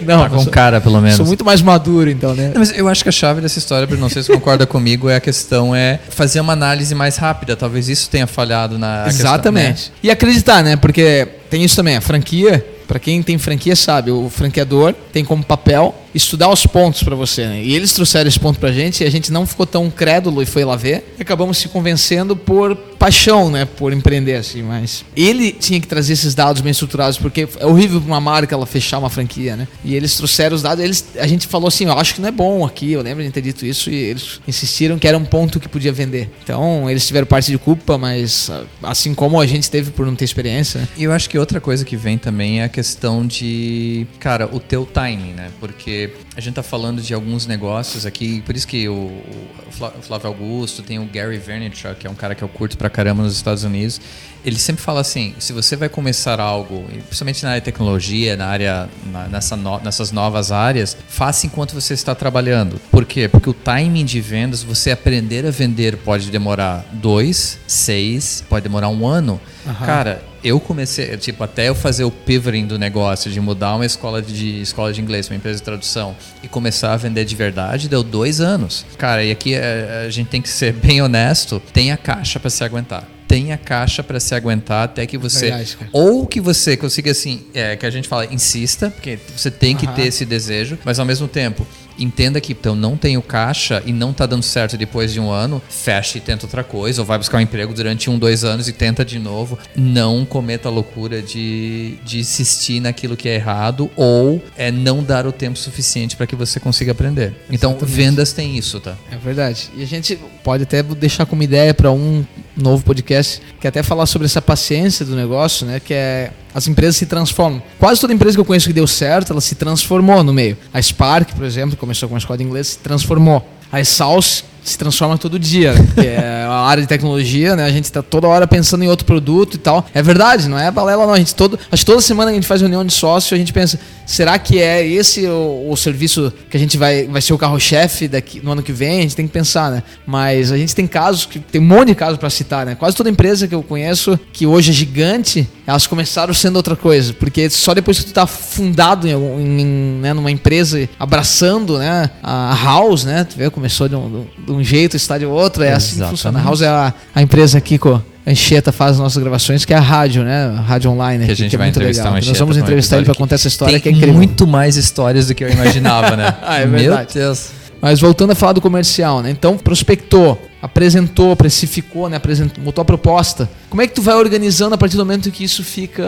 não, Tá com sou, cara, pelo menos. sou muito mais maduro, então, né? Não, mas eu acho que a chave dessa história, Bruno, não sei se concorda comigo, é a questão é fazer uma análise mais rápida. Talvez isso tenha falhado na questão, Exatamente. né? E acreditar, né? Porque tem isso também, a franquia. Pra quem tem franquia sabe, o franqueador tem como papel estudar os pontos pra você, né? E eles trouxeram esse ponto pra gente e a gente não ficou tão crédulo e foi lá ver. E acabamos se convencendo por paixão, né? Por empreender, assim. Mas ele tinha que trazer esses dados bem estruturados, porque é horrível pra uma marca ela fechar uma franquia, né? E eles trouxeram os dados, eles, a gente falou assim, eu acho que não é bom aqui, eu lembro de ter dito isso, e eles insistiram que era um ponto que podia vender. Então, eles tiveram parte de culpa, mas assim como a gente teve por não ter experiência, né? E eu acho que outra coisa que vem também é a questão de, cara, o teu timing, né? Porque a gente tá falando de alguns negócios aqui, por isso que o, o Flá- o Flávio Augusto, tem o Gary Vaynerchuk, que é um cara que eu curto pra caramba nos Estados Unidos. Ele sempre fala assim, se você vai começar algo, principalmente na área de tecnologia, na área, na- nessa no- nessas novas áreas, faça enquanto você está trabalhando. Por quê? Porque o timing de vendas, você aprender a vender pode demorar dois, seis, pode demorar um ano. Cara, eu comecei, tipo, até eu fazer o pivoting do negócio, de mudar uma escola de escola de inglês, uma empresa de tradução, e começar a vender de verdade, deu dois anos. Cara, e aqui é, a gente tem que ser bem honesto, tem a caixa para se aguentar. Tem a caixa para se aguentar até que você. Verdade, ou que você consiga, assim, é, que a gente fala, insista, porque você tem que ter esse desejo, mas ao mesmo tempo, entenda que então não tenho caixa e não tá dando certo depois de um ano, fecha e tenta outra coisa, ou vai buscar um emprego durante um, dois anos e tenta de novo. Não cometa a loucura de, de insistir naquilo que é errado ou é não dar o tempo suficiente para que você consiga aprender. Então, Exatamente. vendas tem isso, tá? É verdade. E a gente pode até deixar como ideia para um novo podcast, que até falar sobre essa paciência do negócio, né? Que é as empresas se transformam. Quase toda empresa que eu conheço que deu certo, ela se transformou no meio. A Spark, por exemplo, começou com uma escola de inglês, se transformou. A Salsa se transforma todo dia, né? é a área de tecnologia, né? A gente está toda hora pensando em outro produto e tal. É verdade, não é balela não. A gente todo, acho que toda semana a gente faz reunião de sócio, a gente pensa, será que é esse o, o serviço que a gente vai, vai ser o carro-chefe daqui no ano que vem? A gente tem que pensar, né? Mas a gente tem casos que tem um monte de casos para citar, né? Quase toda empresa que eu conheço que hoje é gigante, elas começaram sendo outra coisa, porque só depois que tu tá fundado em, em, né, numa empresa abraçando, né, a House, né? Tu vê, começou de um, de um jeito, está de outro, é assim que Exatamente. funciona. A House é a, a empresa aqui com a Anchieta faz as nossas gravações, que é a rádio, né? A rádio online, Que a gente é vai muito entrevistar legal. o Nós Anchieta vamos entrevistar ele para contar essa história que é incrível. muito mais histórias do que eu imaginava, né? Ah, é Meu verdade. Deus. Mas voltando a falar do comercial, né? Então, prospectou, apresentou, precificou, né? Apresentou, botou a proposta. Como é que tu vai organizando a partir do momento que isso fica.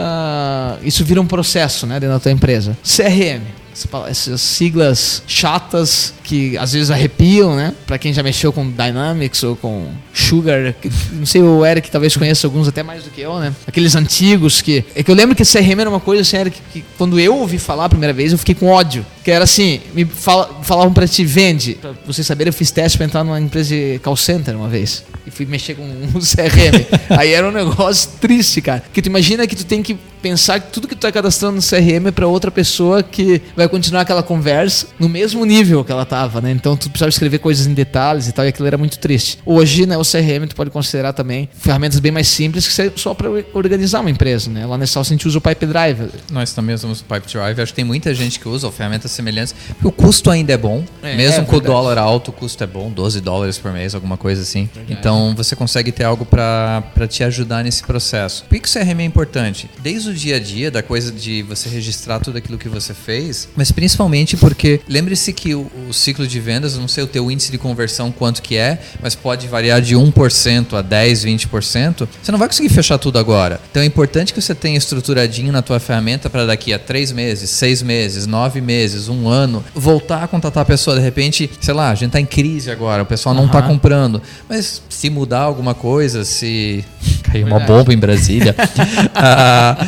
Isso vira um processo, né? Dentro da tua empresa? CRM. Essas siglas chatas que às vezes arrepiam, né? Pra quem já mexeu com Dynamics ou com Sugar. que- Não sei, o Eric talvez conheça alguns até mais do que eu, né? Aqueles antigos que. É que eu lembro que CRM era uma coisa assim, Eric, que quando eu ouvi falar a primeira vez, eu fiquei com ódio. Que era assim, me fala- falavam pra ti, vende. Pra vocês saberem, eu fiz teste pra entrar numa empresa de call center uma vez. E fui mexer com um CRM. Aí era um negócio triste, cara. Porque tu imagina que tu tem que pensar que tudo que tu tá cadastrando no CRM é pra outra pessoa que vai continuar aquela conversa no mesmo nível que ela né? Então tu precisava escrever coisas em detalhes e tal, e aquilo era muito triste. Hoje, né, o CRM tu pode considerar também ferramentas bem mais simples que só pra organizar uma empresa, né? Lá na Salsa a gente usa o Pipe Drive. Nós também usamos o Pipe Drive. Acho que tem muita gente que usa ferramentas semelhantes. O custo ainda é bom. É, Mesmo é com o dólar alto, o custo é bom. 12 dólares por mês, alguma coisa assim. Então você consegue ter algo para te ajudar nesse processo. Por que que o CRM é importante? Desde o dia a dia, da coisa de você registrar tudo aquilo que você fez, mas principalmente porque lembre-se que o, o ciclo de vendas, não sei o teu índice de conversão quanto que é, mas pode variar de 1% a 10, 20%. Você não vai conseguir fechar tudo agora. Então é importante que você tenha estruturadinho na tua ferramenta para daqui a 3 meses, 6 meses, 9 meses, um ano, voltar a contatar a pessoa. De repente, sei lá, a gente tá em crise agora, o pessoal não tá Aham. comprando. Mas se mudar alguma coisa, se cair uma bomba em Brasília, ah,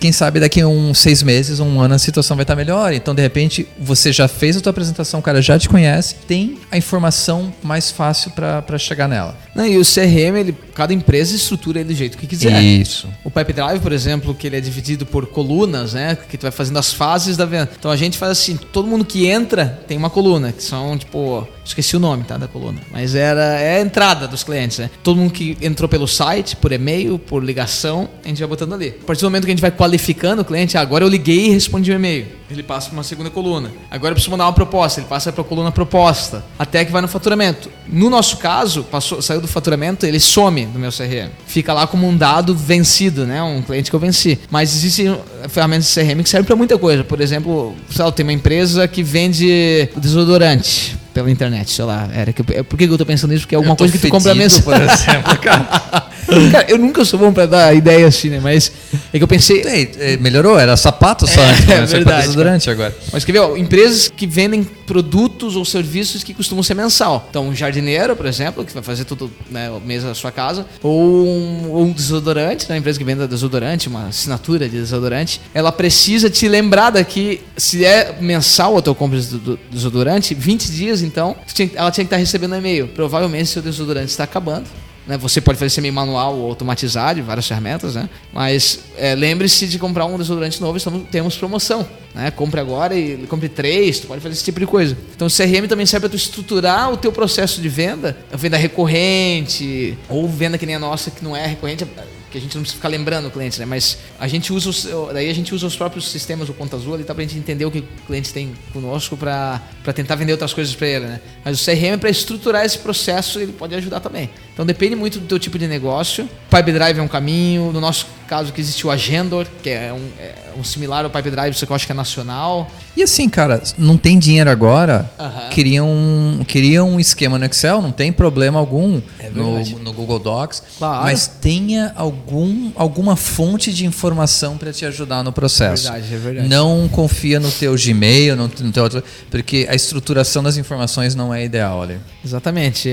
quem sabe daqui a uns seis meses, um ano, a situação vai estar melhor. Então, de repente, você já fez a tua apresentação, o cara já te conhece, tem a informação mais fácil para chegar nela. Não, e o CRM, ele, cada empresa estrutura ele do jeito que quiser. Isso. O Pipe Drive, por exemplo, que ele é dividido por colunas, né? Que tu vai fazendo as fases da venda. Então a gente faz assim, todo mundo que entra tem uma coluna, que são, tipo, esqueci o nome, tá, da coluna. Mas era é a entrada dos clientes, né? Todo mundo que entrou pelo site, por e-mail, por ligação, a gente vai botando ali. A partir do momento que a gente vai qualificando o cliente, ah, agora eu liguei e respondi o e-mail. Ele passa para uma segunda coluna. Agora eu preciso mandar uma proposta, ele passa para a coluna proposta, até que vai no faturamento. No nosso caso, passou, saiu do faturamento, ele some do meu CRM. Fica lá como um dado vencido, né? Um cliente que eu venci. Mas existem ferramentas de CRM que servem para muita coisa. Por exemplo, sei lá, tem uma empresa que vende desodorante pela internet, sei lá. Era que, por que eu tô pensando nisso? Porque é alguma coisa que tu compra mesmo. por exemplo, cara. Cara, eu nunca sou bom pra dar ideia assim, né? Mas é que eu pensei. Ei, melhorou, era sapato só É, antes, é né? Você verdade, faz durante agora. Mas quer ver, ó, empresas que vendem produtos ou serviços que costumam ser mensal. Então, um jardineiro, por exemplo, que vai fazer tudo né, o mês da sua casa, ou um, ou um desodorante, né, uma empresa que vende desodorante, uma assinatura de desodorante, ela precisa te lembrar daqui, se é mensal a tua compra de do- desodorante, 20 dias então, ela tinha que estar recebendo e-mail. Provavelmente seu desodorante está acabando. Né? Você pode fazer semi manual ou automatizado, várias ferramentas, né? Mas é, lembre-se de comprar um desodorante novo, estamos, temos promoção. Né? Compre agora e compre três, tu pode fazer esse tipo de coisa. Então o CRM também serve para tu estruturar o teu processo de venda, venda recorrente, ou venda que nem a nossa, que não é recorrente, que a gente não precisa ficar lembrando o cliente, né? Mas a gente usa os, daí a gente usa os próprios sistemas do Conta Azul ali tá pra gente entender o que o cliente tem conosco para tentar vender outras coisas para ele, né? Mas o CRM para estruturar esse processo, ele pode ajudar também. Então depende muito do teu tipo de negócio. Pipe Drive é um caminho, no nosso caso que existe o Agendor, que é um, é um similar ao Pipe Drive, só que eu acho que é nacional. E assim, cara, não tem dinheiro agora, Aham. cria, um, cria um esquema no Excel, não tem problema algum É no, no Google Docs, Claro. mas tenha algum, alguma fonte de informação para te ajudar no processo. Verdade, é verdade. Não confia no teu Gmail, no, no teu outro, porque a estruturação das informações não é ideal, olha. Exatamente.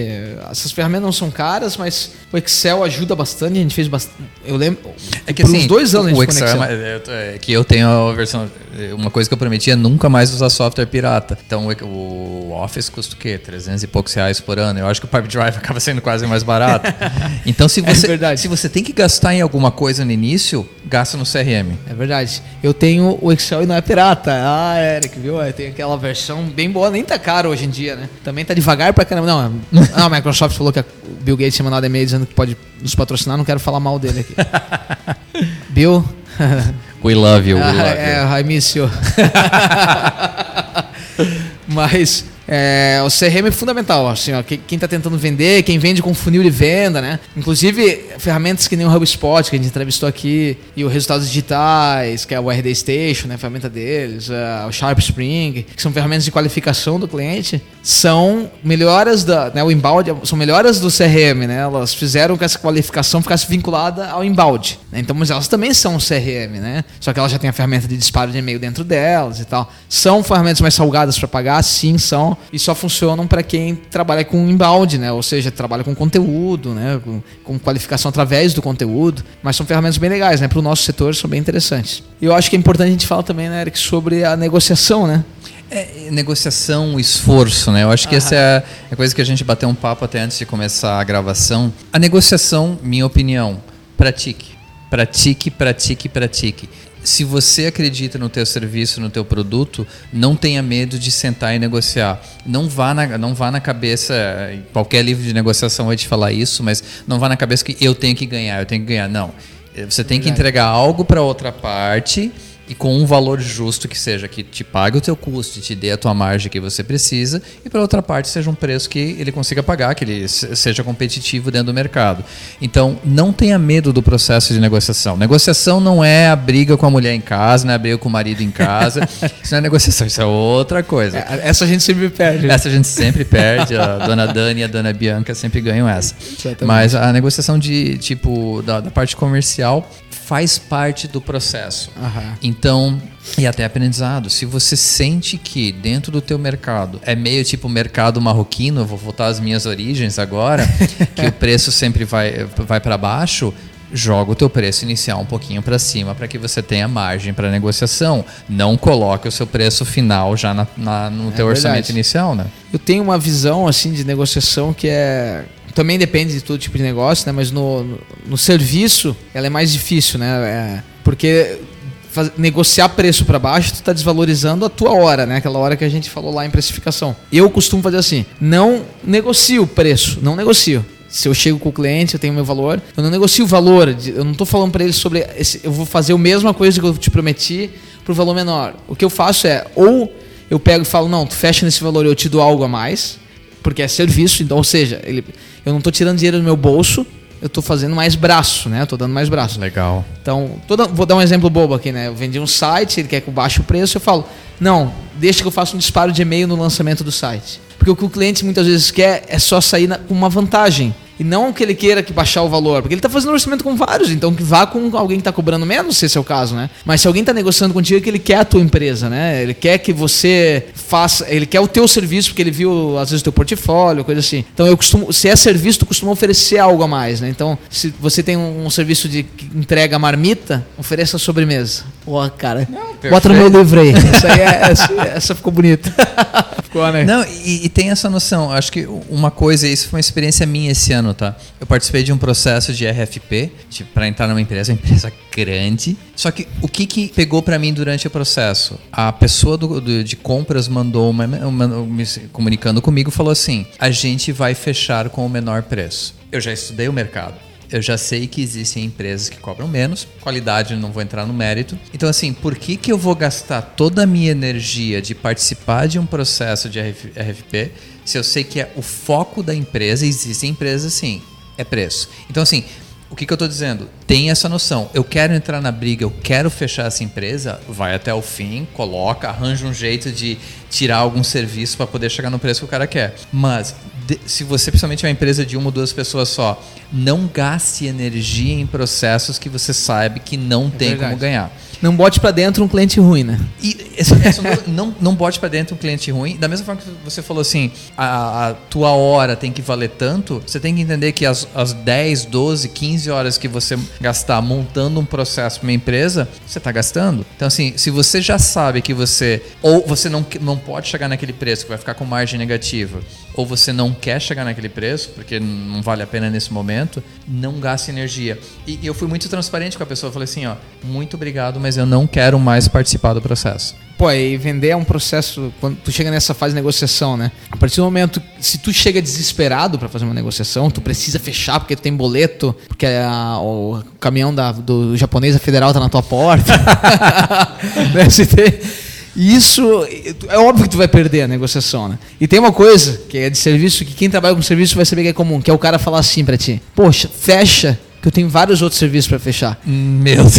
Essas ferramentas não são caras, mas o Excel ajuda bastante. A gente fez bastante. Eu lembro. É que assim, uns dois anos o no é, é, é que eu tenho a versão. é, Uma coisa que eu prometi é nunca mais usar software pirata. Então o, Office custa o quê? 300 e poucos reais por ano. Eu acho que o Pipe Drive acaba sendo quase mais barato. Então se É você, verdade. se você tem que gastar em alguma coisa no início, gasta no CRM. É verdade. Eu tenho o Excel e não é pirata. Ah, Eric, viu? É, Tem aquela versão bem boa, nem tá caro hoje em dia, né? Também tá devagar pra caramba. Não, a Microsoft falou que o Bill Gates tinha mandado e-mail dizendo que pode nos patrocinar, não quero falar mal dele aqui. Bill. We love you, we Ah, love é, you. I miss you. Mas é, o CRM é fundamental, assim, ó, que- quem está tentando vender, quem vende com funil de venda, né? Inclusive, ferramentas que nem o HubSpot, que a gente entrevistou aqui, e o Resultados Digitais, que é o RD Station, né, a ferramenta deles, é, o Sharp Spring, que são ferramentas de qualificação do cliente, são melhoras da, né, o são melhoras do CRM, né? Elas fizeram que essa qualificação ficasse vinculada ao inbound, né? Então, mas elas também são um CRM, né? Só que elas já têm a ferramenta de disparo de e-mail dentro delas e tal. São ferramentas mais salgadas para pagar, sim, são, e só funcionam para quem trabalha com inbound, né? Ou seja, trabalha com conteúdo, né? Com, com qualificação através do conteúdo, mas são ferramentas bem legais, né? Para o nosso setor são bem interessantes. E eu acho que é importante a gente falar também, né, Eric, sobre a negociação, né? É, negociação, esforço, né? Eu acho que essa é a, a coisa que a gente bateu um papo até antes de começar a gravação. A negociação, minha opinião, pratique. Pratique, pratique, pratique. Se você acredita no teu serviço, no teu produto, não tenha medo de sentar e negociar. Não vá na, não vá na cabeça, qualquer livro de negociação vai te falar isso, mas não vá na cabeça que eu tenho que ganhar, eu tenho que ganhar. Não. Você tem que entregar algo para outra parte e com um valor justo que seja que te pague o teu custo e te dê a tua margem que você precisa e para outra parte seja um preço que ele consiga pagar, que ele se- seja competitivo dentro do mercado. Então, não tenha medo do processo de negociação. Negociação não é a briga com a mulher em casa, não é a briga com o marido em casa. isso não é negociação, isso é outra coisa. É, Essa a gente sempre perde. né? Essa a gente sempre perde, a dona Dani e a dona Bianca sempre ganham essa. Exatamente. Mas a negociação de tipo da, da parte comercial faz parte do processo. Aham. Então, e até aprendizado, se você sente que dentro do teu mercado é meio tipo mercado marroquino, eu vou voltar às minhas origens agora, que o preço sempre vai, vai para baixo, joga o teu preço inicial um pouquinho para cima para que você tenha margem para negociação. Não coloque o seu preço final já na, na, no É teu orçamento verdade. inicial, né? Eu tenho uma visão assim de negociação que é também depende de todo tipo de negócio, né? Mas no, no, no serviço ela é mais difícil, né? É, porque faz- negociar preço para baixo, tu tá desvalorizando a tua hora, né? Aquela hora que a gente falou lá em precificação. Eu costumo fazer assim: não negocio o preço, não negocio. Se eu chego com o cliente, eu tenho meu valor, eu não negocio o valor, eu não tô falando para ele sobre esse, eu vou fazer a mesma coisa que eu te prometi por valor menor. O que eu faço é ou eu pego e falo, não, tu fecha nesse valor eu te dou algo a mais, porque é serviço, então, ou seja, ele, eu não tô tirando dinheiro do meu bolso, eu tô fazendo mais braço, né? Eu tô dando mais braço. Legal. Então, dando- vou dar um exemplo bobo aqui, né? Eu vendi um site, ele quer que eu baixe o preço, eu falo, não, deixa que eu faça um disparo de e-mail no lançamento do site. Porque o que o cliente muitas vezes quer é só sair na- com uma vantagem. E não que ele queira que baixar o valor, porque ele está fazendo orçamento com vários, então que vá com alguém que está cobrando menos, se esse é o caso, né? Mas se alguém está negociando contigo, é que ele quer a tua empresa, né? Ele quer que você faça, ele quer o teu serviço, porque ele viu às vezes o teu portfólio, coisa assim. Então eu costumo, se é serviço, tu costuma oferecer algo a mais, né? Então, se você tem um, um serviço de que entrega marmita, ofereça a sobremesa. Pô, cara, bota no meu livro aí. Essa, aí é- essa, essa ficou bonita. ficou, né? Não, e, e tem essa noção. Acho que uma coisa, isso foi uma experiência minha esse ano, tá? Eu participei de um processo de RFP para entrar numa empresa, uma empresa grande. Só que o que, que pegou para mim durante o processo? A pessoa do, do- de compras mandou uma, uma- me comunicando comigo, falou assim: a gente vai fechar com o menor preço. Eu já estudei o mercado. Eu já sei que existem empresas que cobram menos, qualidade não vou entrar no mérito. Então, assim, por que, que eu vou gastar toda a minha energia de participar de um processo de RF RFP se eu sei que é o foco da empresa? Existem empresas assim, é preço. Então, assim, o que, que eu estou dizendo? Tem essa noção. Eu quero entrar na briga, eu quero fechar essa empresa, vai até o fim, coloca, arranja um jeito de tirar algum serviço para poder chegar no preço que o cara quer. Mas de- se você principalmente é uma empresa de uma ou duas pessoas só, não gaste energia em processos que você sabe que não tem verdade. como ganhar. Não bote pra dentro um cliente ruim, né? E essa, essa não, não bote para dentro um cliente ruim. Da mesma forma que você falou assim, a, a tua hora tem que valer tanto, você tem que entender que as, as 10, 12, 15 horas que você gastar montando um processo para uma empresa, você está gastando. Então, assim, se você já sabe que você, ou você não, não pode chegar naquele preço, que vai ficar com margem negativa, ou você não quer chegar naquele preço, porque não vale a pena nesse momento, não gaste energia. E, eu fui muito transparente com a pessoa, falei assim, ó, muito obrigado, mas eu não quero mais participar do processo. Pô, e vender é um processo quando tu chega nessa fase de negociação, né? A partir do momento, se tu chega desesperado pra fazer uma negociação, tu precisa fechar porque tem boleto, porque a- o caminhão da, do japonês federal tá na tua porta. né? Se tem- Isso é óbvio que tu vai perder a negociação, né? E tem uma coisa que é de serviço que quem trabalha com serviço vai saber que é comum, que é o cara falar assim pra ti: "Poxa, fecha, que eu tenho vários outros serviços pra fechar". Meu Deus.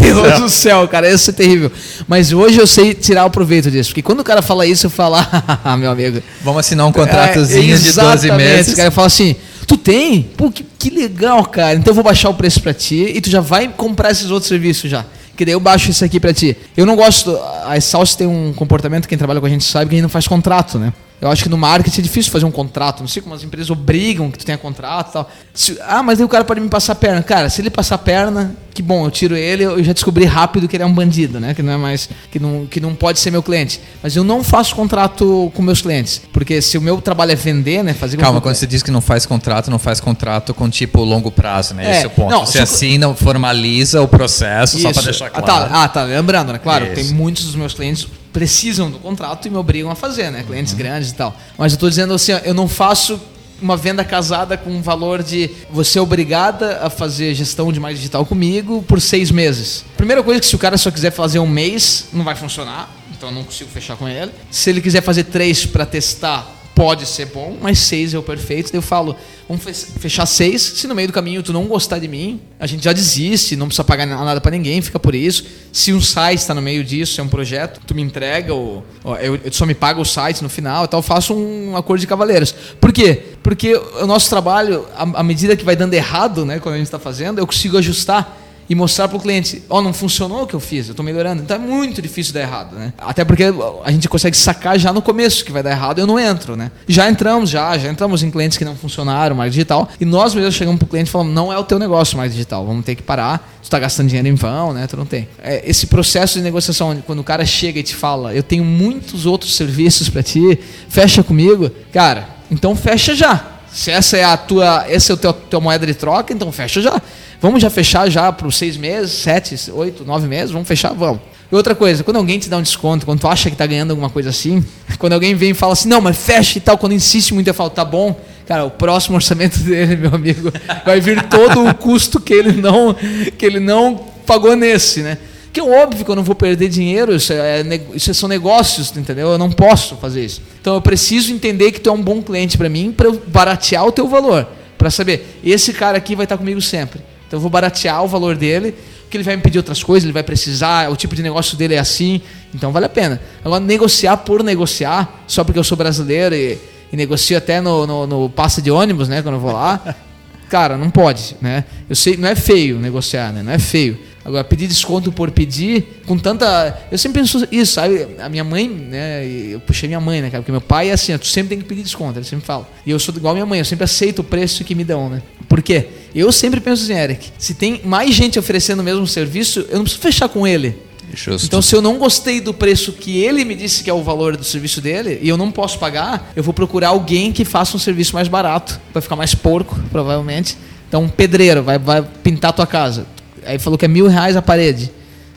Meu Deus do céu, cara, isso é terrível. Mas hoje eu sei tirar o proveito disso. Porque quando o cara fala isso, eu falo, ah, meu amigo. Vamos assinar um contratozinho É, de 12 exatamente. meses. O cara fala assim: Tu tem? Pô, que, que legal, cara. Então eu vou baixar o preço pra ti e tu já vai comprar esses outros serviços já. Que daí eu baixo isso aqui pra ti. Eu não gosto. A Salsa tem um comportamento, quem trabalha com a gente sabe, que a gente não faz contrato, né? Eu acho que no marketing é difícil fazer um contrato. Não sei como as empresas obrigam que tu tenha contrato e tal. Se- ah, mas aí o cara pode me passar a perna. Cara, se ele passar a perna, que bom, eu tiro ele, eu já descobri rápido que ele é um bandido, né? Que não é mais. Que não, que não pode ser meu cliente. Mas eu não faço contrato com meus clientes. Porque se o meu trabalho é vender, né? Fazer Calma, quando você diz que não faz contrato, não faz contrato com tipo longo prazo, né? É, Esse é o ponto. não, você só- assina, formaliza o processo, só Isso. para deixar Ah, claro. tá, ah, tá, lembrando, né? Claro, Isso. tem muitos dos meus clientes precisam do contrato e me obrigam a fazer, né? Uhum. Clientes grandes e tal. Mas eu tô dizendo assim, eu não faço uma venda casada com um valor de você é obrigada a fazer gestão de mais digital comigo por seis meses. Primeira coisa que se o cara só quiser fazer um mês, não vai funcionar. Então eu não consigo fechar com ele. Se ele quiser fazer três para testar, pode ser bom, mas seis é o perfeito. Daí eu falo, vamos fe- fechar seis. Se no meio do caminho tu não gostar de mim, a gente já desiste, não precisa pagar nada para ninguém, fica por isso. Se um site está no meio disso, é um projeto, tu me entrega, ou, ou eu, eu só me paga o site no final, então eu faço um acordo de cavaleiros. Por quê? Porque o nosso trabalho, à medida que vai dando errado, né, quando a gente está fazendo, eu consigo ajustar. E mostrar para o cliente, ó, oh, não funcionou o que eu fiz, eu estou melhorando. Então é muito difícil dar errado, né? Até porque a gente consegue sacar já no começo que vai dar errado, eu não entro, né? Já entramos, já, já entramos em clientes que não funcionaram, marketing digital, e nós mesmos chegamos para o cliente e falamos, não é o teu negócio mais digital, vamos ter que parar, tu está gastando dinheiro em vão, né? Tu não tem. É, esse processo de negociação, quando o cara chega e te fala, eu tenho muitos outros serviços para ti, fecha comigo, cara, então fecha já. Se essa é a tua, esse é o teu, teu moeda de troca, então fecha já. Vamos já fechar já para os seis meses, sete, oito, nove meses, vamos fechar, vamos. E outra coisa, quando alguém te dá um desconto, quando tu acha que está ganhando alguma coisa assim, quando alguém vem e fala assim, não, mas fecha e tal, quando insiste muito, eu falo, tá bom, cara, o próximo orçamento dele, meu amigo, vai vir todo o custo que ele não, que ele não pagou nesse, né? Que é óbvio que eu não vou perder dinheiro, isso, é, isso são negócios, entendeu? Eu não posso fazer isso. Então eu preciso entender que tu é um bom cliente para mim, para eu baratear o teu valor. Para saber, esse cara aqui vai estar comigo sempre. Então eu vou baratear o valor dele, que ele vai me pedir outras coisas, ele vai precisar, o tipo de negócio dele é assim, então vale a pena. Agora, negociar por negociar, só porque eu sou brasileiro e, e negocio até no, no, no passa de ônibus, né, quando eu vou lá, cara, não pode, né? Eu sei, não é feio negociar, né? Não é feio. Agora, pedir desconto por pedir, com tanta. Eu sempre penso isso, sabe? A minha mãe, né? Eu puxei minha mãe, né, cara? Porque meu pai é assim, tu sempre tem que pedir desconto, ele sempre fala. E eu sou igual a minha mãe, eu sempre aceito o preço que me dão, né? Por quê? Eu sempre penso assim, Eric, se tem mais gente oferecendo o mesmo serviço, eu não preciso fechar com ele. Justo. Então, se eu não gostei do preço que ele me disse que é o valor do serviço dele e eu não posso pagar, eu vou procurar alguém que faça um serviço mais barato. Vai ficar mais porco, provavelmente. Então, um pedreiro vai, vai pintar a tua casa. Aí falou que é mil reais a parede.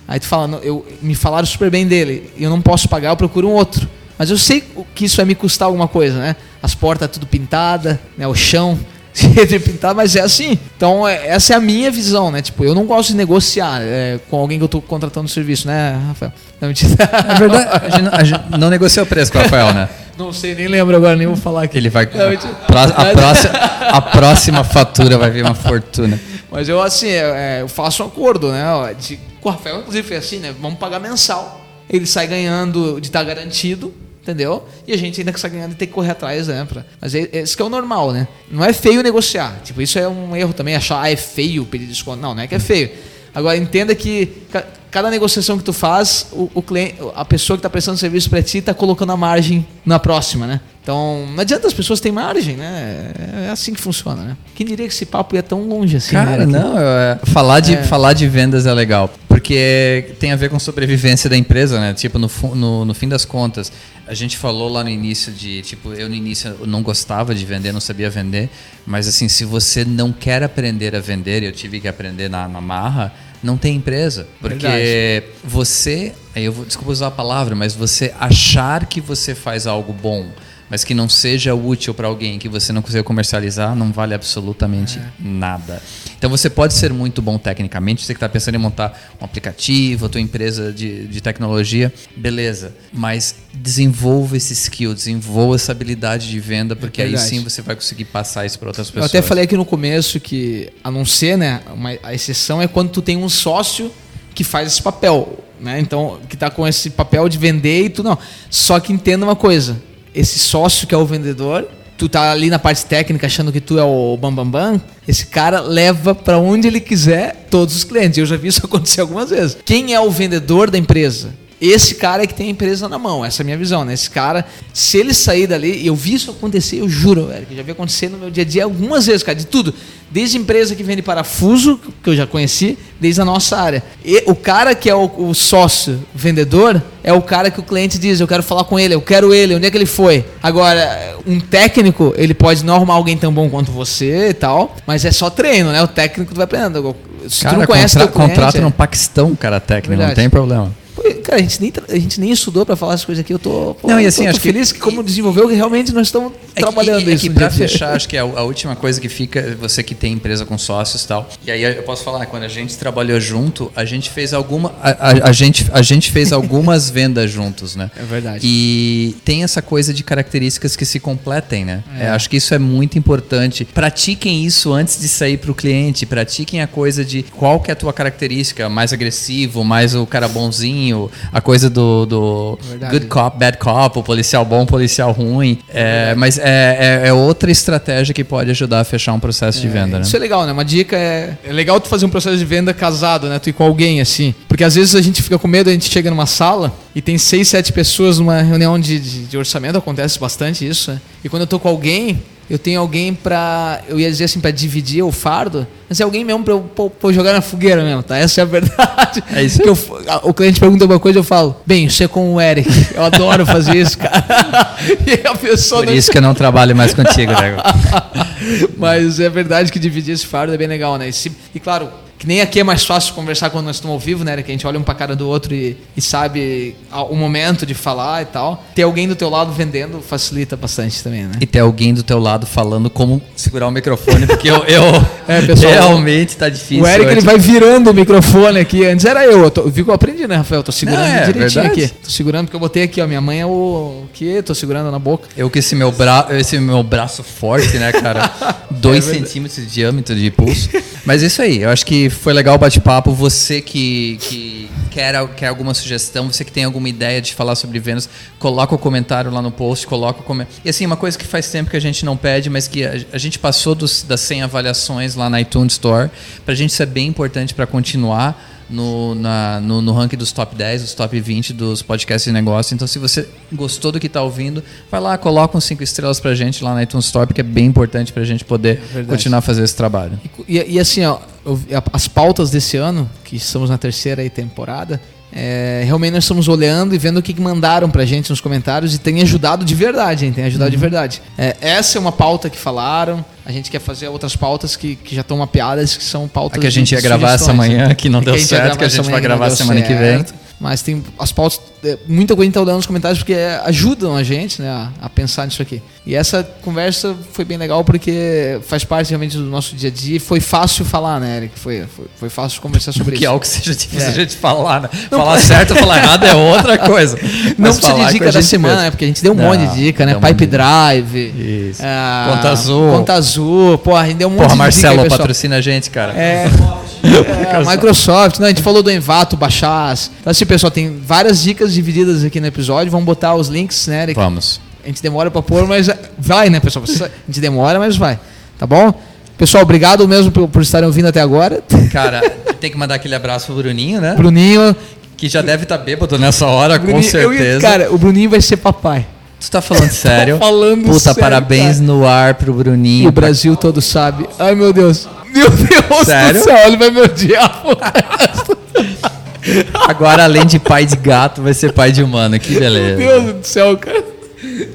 Aí tu fala, eu, me falaram super bem dele, eu não posso pagar, eu procuro um outro. Mas eu sei que isso vai me custar alguma coisa, né? As portas tudo pintada, né? o chão de pintar, mas é assim. Então, é, essa é a minha visão, né? Tipo, eu não gosto de negociar é, com alguém que eu estou contratando serviço, né, Rafael? Não, É verdade, a gente, a gente não negocia o preço com o Rafael, né? Não sei, nem lembro agora, nem vou falar aqui. Ele vai. Não, a, próxima, a próxima fatura vai vir uma fortuna. Mas eu, assim, é, é, eu faço um acordo, né? Com o Rafael, inclusive, foi assim, né? Vamos pagar mensal. Ele sai ganhando de estar tá garantido, entendeu? E a gente ainda que sai ganhando tem que correr atrás, né? Pra... Mas é, é, esse que é o normal, né? Não é feio negociar. Tipo, isso é um erro também, achar, ah, é feio pedir desconto. Não, não é que é feio. Agora, entenda que cada negociação que tu faz, o, o cliente, a pessoa que está prestando serviço para ti está colocando a margem na próxima, né? Então, não adianta as pessoas têm margem, né? É assim que funciona, né? Quem diria que esse papo ia tão longe assim? Cara, né? não, é, falar, de, é. falar de vendas é legal, porque tem a ver com sobrevivência da empresa, né? Tipo, no, no, no fim das contas, a gente falou lá no início de, tipo, eu no início não gostava de vender, não sabia vender, mas assim, se você não quer aprender a vender, eu tive que aprender na, na marra, não tem empresa. Porque Verdade. você, eu vou, desculpa usar a palavra, mas você achar que você faz algo bom, mas que não seja útil para alguém, que você não consiga comercializar, não vale absolutamente é. nada. Então você pode ser muito bom tecnicamente, você que está pensando em montar um aplicativo, a tua empresa de, de tecnologia, beleza. Mas desenvolva esse skill, desenvolva essa habilidade de venda, porque é aí sim você vai conseguir passar isso para outras pessoas. Eu até falei aqui no começo que, a não ser, né, uma, a exceção é quando tu tem um sócio que faz esse papel. Né? Então, que está com esse papel de vender e tudo não. Só que entenda uma coisa: esse sócio que é o vendedor, tu tá ali na parte técnica achando que tu é o bambambam, bam, bam, esse cara leva para onde ele quiser todos os clientes. Eu já vi isso acontecer algumas vezes. Quem é o vendedor da empresa? Esse cara é que tem a empresa na mão, essa é a minha visão, né? Esse cara, se ele sair dali, eu vi isso acontecer, eu juro, velho, que já vi acontecer no meu dia a dia algumas vezes, cara, de tudo. Desde empresa que vende parafuso, que eu já conheci, desde a nossa área. E o cara que é o, o sócio vendedor é o cara que o cliente diz: Eu quero falar com ele, eu quero ele, onde é que ele foi? Agora, um técnico, ele pode não arrumar alguém tão bom quanto você e tal, mas é só treino, né? O técnico tu vai aprendendo. Se cara, tu não conhece contra, teu cliente, contrato é... no Paquistão, cara técnico, Verdade. não tem problema. Cara, a gente nem, a gente nem estudou para falar as coisas aqui. Eu tô, pô, não, e assim, tô, acho tô feliz que, que como desenvolveu, que realmente nós estamos é trabalhando que, é isso. É que para fechar, acho que a, a, última coisa que fica, você que tem empresa com sócios e tal, e aí eu posso falar, quando a gente trabalhou junto, a gente fez alguma, a, a, a gente, a gente fez algumas vendas juntos, né? É verdade. E tem essa coisa de características que se completem, né? É. É, acho que isso é muito importante. Pratiquem isso antes de sair para o cliente, pratiquem a coisa de qual que é a tua característica, mais agressivo, mais o cara bonzinho, a coisa do, do Verdade. good cop, bad cop, o policial bom, policial ruim. É, mas é, é, é outra estratégia que pode ajudar a fechar um processo de venda, né? Isso é legal, né? Uma dica é. É legal tu fazer um processo de venda casado, né? Tu ir com alguém, assim. Porque às vezes a gente fica com medo, a gente chega numa sala e tem seis, sete pessoas numa reunião de, de, de orçamento, acontece bastante isso, né? E quando eu tô com alguém, eu tenho alguém pra. Eu ia dizer assim, pra dividir o fardo, mas é alguém mesmo pra eu pô, pô, jogar na fogueira mesmo, tá? Essa é a verdade. É isso eu, O cliente pergunta alguma coisa, eu falo, bem, isso é com o Eric. Eu adoro fazer isso, cara. e a pessoa Por não isso que eu não trabalho mais contigo, Diego. Mas é verdade que dividir esse fardo é bem legal, né? E, se- e claro, que nem aqui é mais fácil conversar quando nós estamos ao vivo, né? Que a gente olha um pra cara do outro e, e sabe o momento de falar e tal. Ter alguém do teu lado vendendo facilita bastante também, né? E ter alguém do teu lado falando como segurar o microfone, porque eu, eu É, pessoal, realmente tá difícil. o Eric ele vai virando o microfone aqui. Antes era eu. eu tô, viu que eu aprendi, né, Rafael? Tô segurando Não, é direitinho verdade. aqui. Tô segurando porque eu botei aqui, ó. Minha mãe é o. O quê? Tô segurando na boca. Eu com esse meu, bra... esse meu braço forte, né, cara? Dois É centímetros de diâmetro de pulso. Mas isso aí, eu acho que foi legal o bate-papo. Você que, que quer, quer alguma sugestão, você que tem alguma ideia de falar sobre vendas, coloca o comentário lá no post, coloca o comentário. E assim, uma coisa que faz tempo que a gente não pede, mas que a, a gente passou dos, das 100 avaliações lá na iTunes Store. Pra gente isso é bem importante para continuar no, na- no, no ranking dos top 10, dos top 20 dos podcasts de negócio. Então, se você gostou do que está ouvindo, vai lá, coloca uns 5 estrelas pra gente lá na iTunes Store, porque é bem importante pra gente poder verdade. continuar a fazer esse trabalho. E, e assim, ó, eu- as pautas desse ano, que estamos na terceira temporada, é, realmente nós estamos olhando e vendo o que que mandaram pra gente nos comentários e tem ajudado de verdade, hein? Tem ajudado Uhum. de verdade. É, essa é uma pauta que falaram, a gente quer fazer outras pautas que, que já estão mapeadas, que são pautas A que a gente ia gravar essa manhã, né? que não deu certo, que a gente vai gravar semana que vem. Certo. Mas tem as pautas, é, muita coisa a gente tá olhando nos comentários porque é, ajudam a gente né, a, a pensar nisso aqui. E essa conversa foi bem legal porque faz parte realmente do nosso dia a dia e foi fácil falar, né, Eric? Foi, foi, foi fácil conversar sobre Que é isso. algo que seja difícil É. a gente falar, né? falar certo ou falar errado é outra coisa. Não Mas precisa de com dica da semana, né? Porque a gente deu um Não, monte de dica, né? um Pipe Drive. Isso. ah, Conta Azul. Conta Azul. Pô, a gente deu um monte Porra, de Marcelo, dica aí, pessoal. patrocina a gente, cara. É, é, Microsoft, não, a gente falou do Envato, Baixas. Então, assim, pessoal, tem várias dicas divididas aqui no episódio. Vamos botar os links, né, Eric? Vamos. A gente demora pra pôr, mas vai, né, pessoal? A gente demora, mas vai. Tá bom? Pessoal, obrigado mesmo por, por estarem ouvindo até agora. Cara, tem que mandar aquele abraço pro Bruninho, né? Bruninho. Que já deve estar bêbado nessa hora, com Bruninho- eu ia- certeza. cara, o Bruninho vai ser papai. Tu tá falando sério? falando Puta, sério, parabéns cara. no ar pro E Bruninho. o Brasil todo sabe. Ai, meu Deus. Meu Deus Sério? do céu, ele vai me odiar. Agora, além de pai de gato, vai ser pai de humano. Que Meu beleza. Deus do céu, cara.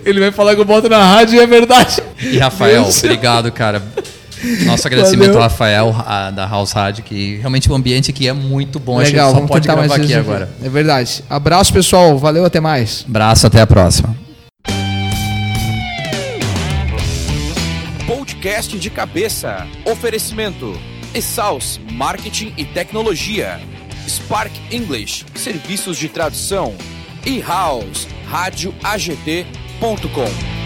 Ele vai falar que eu boto na rádio e é verdade. E Rafael, obrigado, cara. Nosso agradecimento Valeu. ao Rafael, a- da House Rádio, que realmente o ambiente aqui é muito bom. Acho que Legal, só vamos pode gravar mais aqui agora. É verdade. Abraço, pessoal. Valeu, até mais. Abraço, até a próxima. Podcast de cabeça. Oferecimento. Exaus Marketing e Tecnologia. Spark English. Serviços de tradução. E House. Rádio AGT.com.